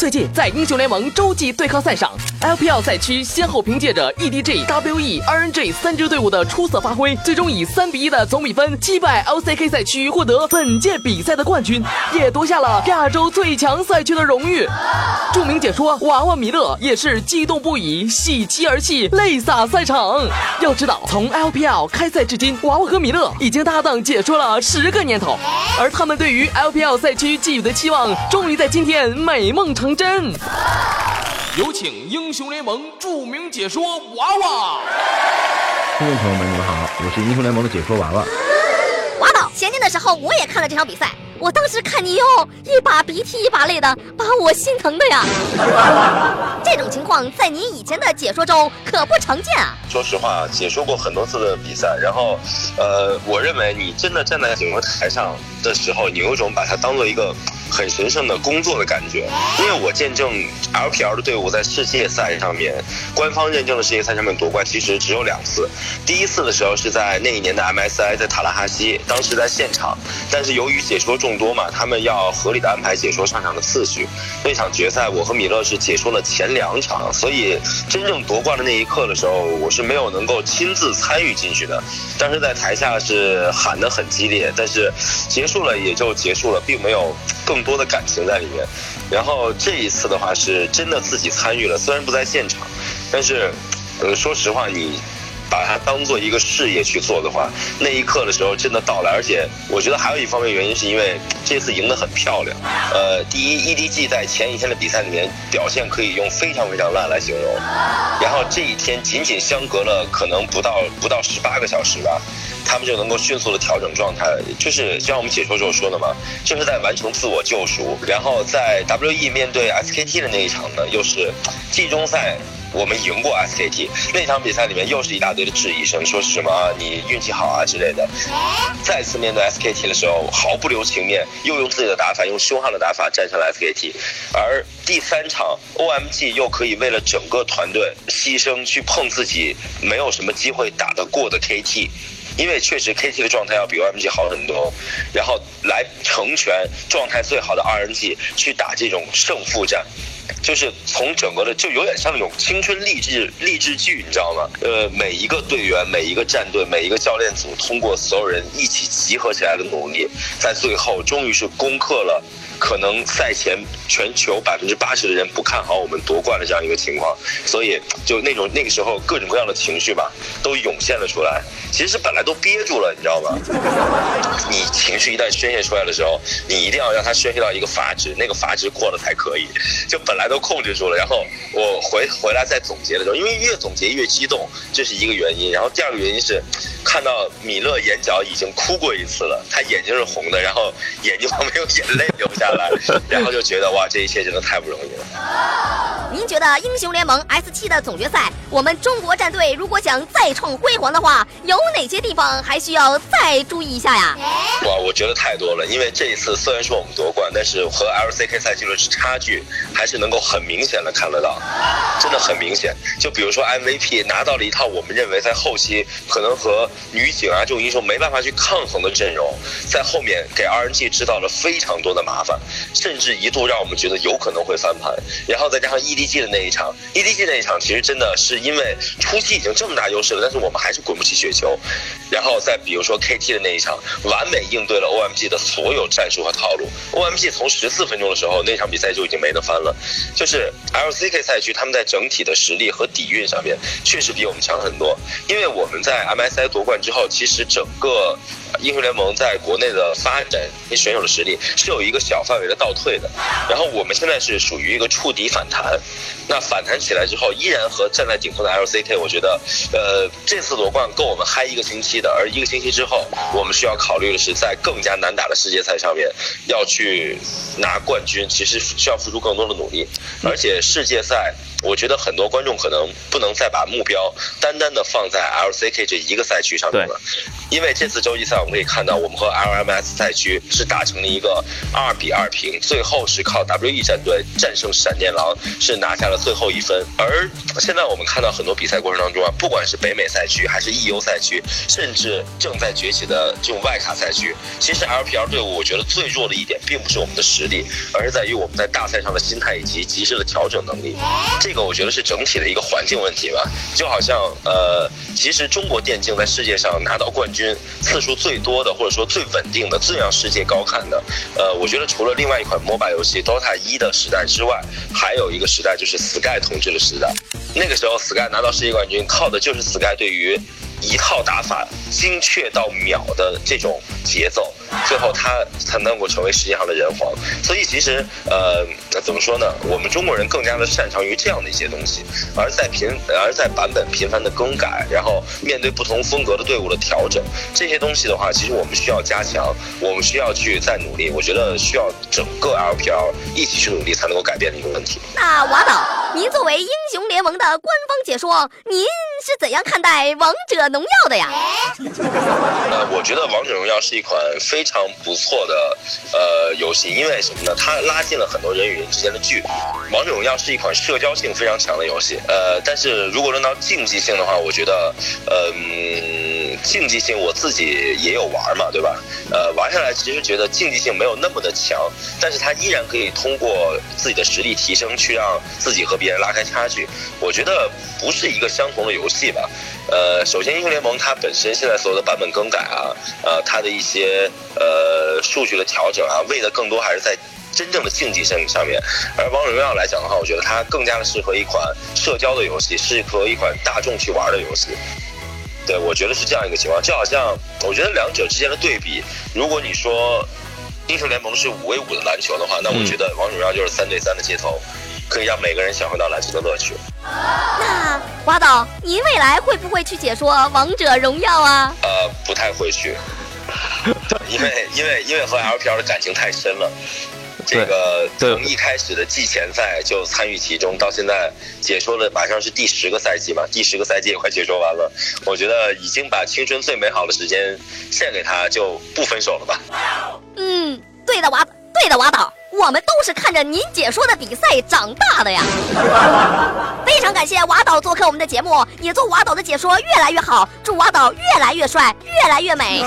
最近在英雄联盟洲际对抗赛上，LPL 赛区先后凭借着 EDG、WE、RNG 三支队伍的出色发挥，最终以三比一的总比分击败 LCK 赛区，获得本届比赛的冠军，也夺下了亚洲最强赛区的荣誉。著名解说娃娃米勒也是激动不已，喜极而泣，泪洒赛场。要知道，从 LPL 开赛至今，娃娃和米勒已经搭档解说了十个年头，而他们对于 LPL 赛区寄予的期望，终于在今天美梦成真。有请英雄联盟著名解说娃娃。听众朋友们，你们好，我是英雄联盟的解说娃娃。娃宝，前天的时候我也看了这场比赛。我当时看你哟，一把鼻涕一把泪的，把我心疼的呀。这种情况在你以前的解说中可不常见啊。说实话，解说过很多次的比赛，然后，呃，我认为你真的站在解说台上的时候，你有一种把它当做一个。很神圣的工作的感觉，因为我见证 LPL 的队伍在世界赛上面，官方认证的世界赛上面夺冠，其实只有两次。第一次的时候是在那一年的 MSI 在塔拉哈西，当时在现场，但是由于解说众多嘛，他们要合理的安排解说上场的次序。那场决赛，我和米勒是解说了前两场，所以真正夺冠的那一刻的时候，我是没有能够亲自参与进去的。当时在台下是喊得很激烈，但是结束了也就结束了，并没有更。多的感情在里面，然后这一次的话是真的自己参与了，虽然不在现场，但是，呃，说实话，你把它当做一个事业去做的话，那一刻的时候真的到来，而且我觉得还有一方面原因是因为这次赢得很漂亮。呃，第一，EDG 在前一天的比赛里面表现可以用非常非常烂来形容，然后这一天仅仅相隔了可能不到不到十八个小时吧。他们就能够迅速的调整状态，就是像我们解说时候说的嘛，就是在完成自我救赎。然后在 WE 面对 SKT 的那一场呢，又是季中赛我们赢过 SKT 那场比赛里面又是一大堆的质疑声，说是什么你运气好啊之类的。再次面对 SKT 的时候，毫不留情面，又用自己的打法，用凶悍的打法战胜了 SKT。而第三场 OMG 又可以为了整个团队牺牲去碰自己没有什么机会打得过的 KT。因为确实 KT 的状态要比 OMG 好很多，然后来成全状态最好的 RNG 去打这种胜负战，就是从整个的就有点像那种青春励志励志剧，你知道吗？呃，每一个队员、每一个战队、每一个教练组，通过所有人一起集合起来的努力，在最后终于是攻克了。可能赛前全球百分之八十的人不看好我们夺冠的这样一个情况，所以就那种那个时候各种各样的情绪吧，都涌现了出来。其实本来都憋住了，你知道吗？你情绪一旦宣泄出来的时候，你一定要让它宣泄到一个阀值，那个阀值过了才可以。就本来都控制住了，然后我回回来再总结的时候，因为越总结越激动，这是一个原因。然后第二个原因是，看到米勒眼角已经哭过一次了，他眼睛是红的，然后眼睛旁边有眼泪流下。然后就觉得哇，这一切真的太不容易了。您觉得英雄联盟 S 七的总决赛，我们中国战队如果想再创辉煌的话，有哪些地方还需要再注意一下呀？哇，我觉得太多了。因为这一次虽然说我们夺冠，但是和 LCK 赛季的差距还是能够很明显的看得到，真的很明显。就比如说 MVP 拿到了一套我们认为在后期可能和女警啊这种英雄没办法去抗衡的阵容，在后面给 RNG 制造了非常多的麻烦。甚至一度让我们觉得有可能会翻盘，然后再加上 EDG 的那一场，EDG 那一场其实真的是因为初期已经这么大优势了，但是我们还是滚不起雪球。然后再比如说 KT 的那一场，完美应对了 OMG 的所有战术和套路。OMG 从十四分钟的时候那场比赛就已经没得翻了，就是 LCK 赛区他们在整体的实力和底蕴上面确实比我们强很多。因为我们在 MSI 夺冠之后，其实整个英雄联盟在国内的发展跟选手的实力是有一个小。范围的倒退的，然后我们现在是属于一个触底反弹，那反弹起来之后，依然和站在顶峰的 LCK，我觉得，呃，这次夺冠够我们嗨一个星期的，而一个星期之后，我们需要考虑的是在更加难打的世界赛上面要去拿冠军，其实需要付出更多的努力，而且世界赛。我觉得很多观众可能不能再把目标单单的放在 LCK 这一个赛区上面了，因为这次洲际赛我们可以看到，我们和 LMS 赛区是打成了一个二比二平，最后是靠 WE 战队战胜闪电狼，是拿下了最后一分。而现在我们看到很多比赛过程当中啊，不管是北美赛区还是 EU 赛区，甚至正在崛起的这种外卡赛区，其实 LPL 队伍我觉得最弱的一点，并不是我们的实力，而是在于我们在大赛上的心态以及及时的调整能力。这这个我觉得是整体的一个环境问题吧。就好像呃，其实中国电竞在世界上拿到冠军次数最多的，或者说最稳定的、最让世界高看的，呃，我觉得除了另外一款 MOBA 游戏 DOTA 一的时代之外，还有一个时代就是 Sky 统治的时代。那个时候 Sky 拿到世界冠军，靠的就是 Sky 对于一套打法精确到秒的这种节奏，最后他才能够成为世界上的人皇。所以其实呃，怎么说呢？我们中国人更加的擅长于这样的一些东西，而在频而在版本频繁的更改，然后面对不同风格的队伍的调整，这些东西的话，其实我们需要加强，我们需要去再努力。我觉得需要整个 LPL 一起去努力，才能够改变的一个问题。那瓦导，您作为英雄联盟的官方解说，您是怎样看待王者荣耀的呀？呃，我觉得王者荣耀是一款非常不错的呃游戏，因为什么呢？它拉近了很多人与人之间的距离。王者荣耀是一款社交性非常强的游戏，呃，但是如果论到竞技性的话，我觉得，嗯，竞技性我自己也有玩嘛，对吧？呃，玩下来其实觉得竞技性没有那么的强，但是它依然可以通过自己的实力提升，去让自己和别人拉开差距。我觉得不是一个相同的游戏吧。呃，首先英雄联盟它本身现在所有的版本更改啊，呃，它的一些呃数据的调整啊，为的更多还是在真正的竞技性上面。而王者荣耀来讲的话，我觉得它更加的适合一款社交的游戏，适合一款大众去玩的游戏。对，我觉得是这样一个情况，就好像我觉得两者之间的对比，如果你说英雄联盟是五 v 五的篮球的话，那我觉得王者荣耀就是三对三的街头，可以让每个人享受到篮球的乐趣。那瓦导，您未来会不会去解说王者荣耀啊？呃，不太会去，因为因为因为和 LPL 的感情太深了。这个从一开始的季前赛就参与其中，到现在解说了马上是第十个赛季嘛，第十个赛季也快解说完了。我觉得已经把青春最美好的时间献给他，就不分手了吧。嗯，对的，瓦，对的，瓦导，我们都是看着您解说的比赛长大的呀。非常感谢瓦导做客我们的节目，也祝瓦导的解说越来越好，祝瓦导越来越帅，越来越美。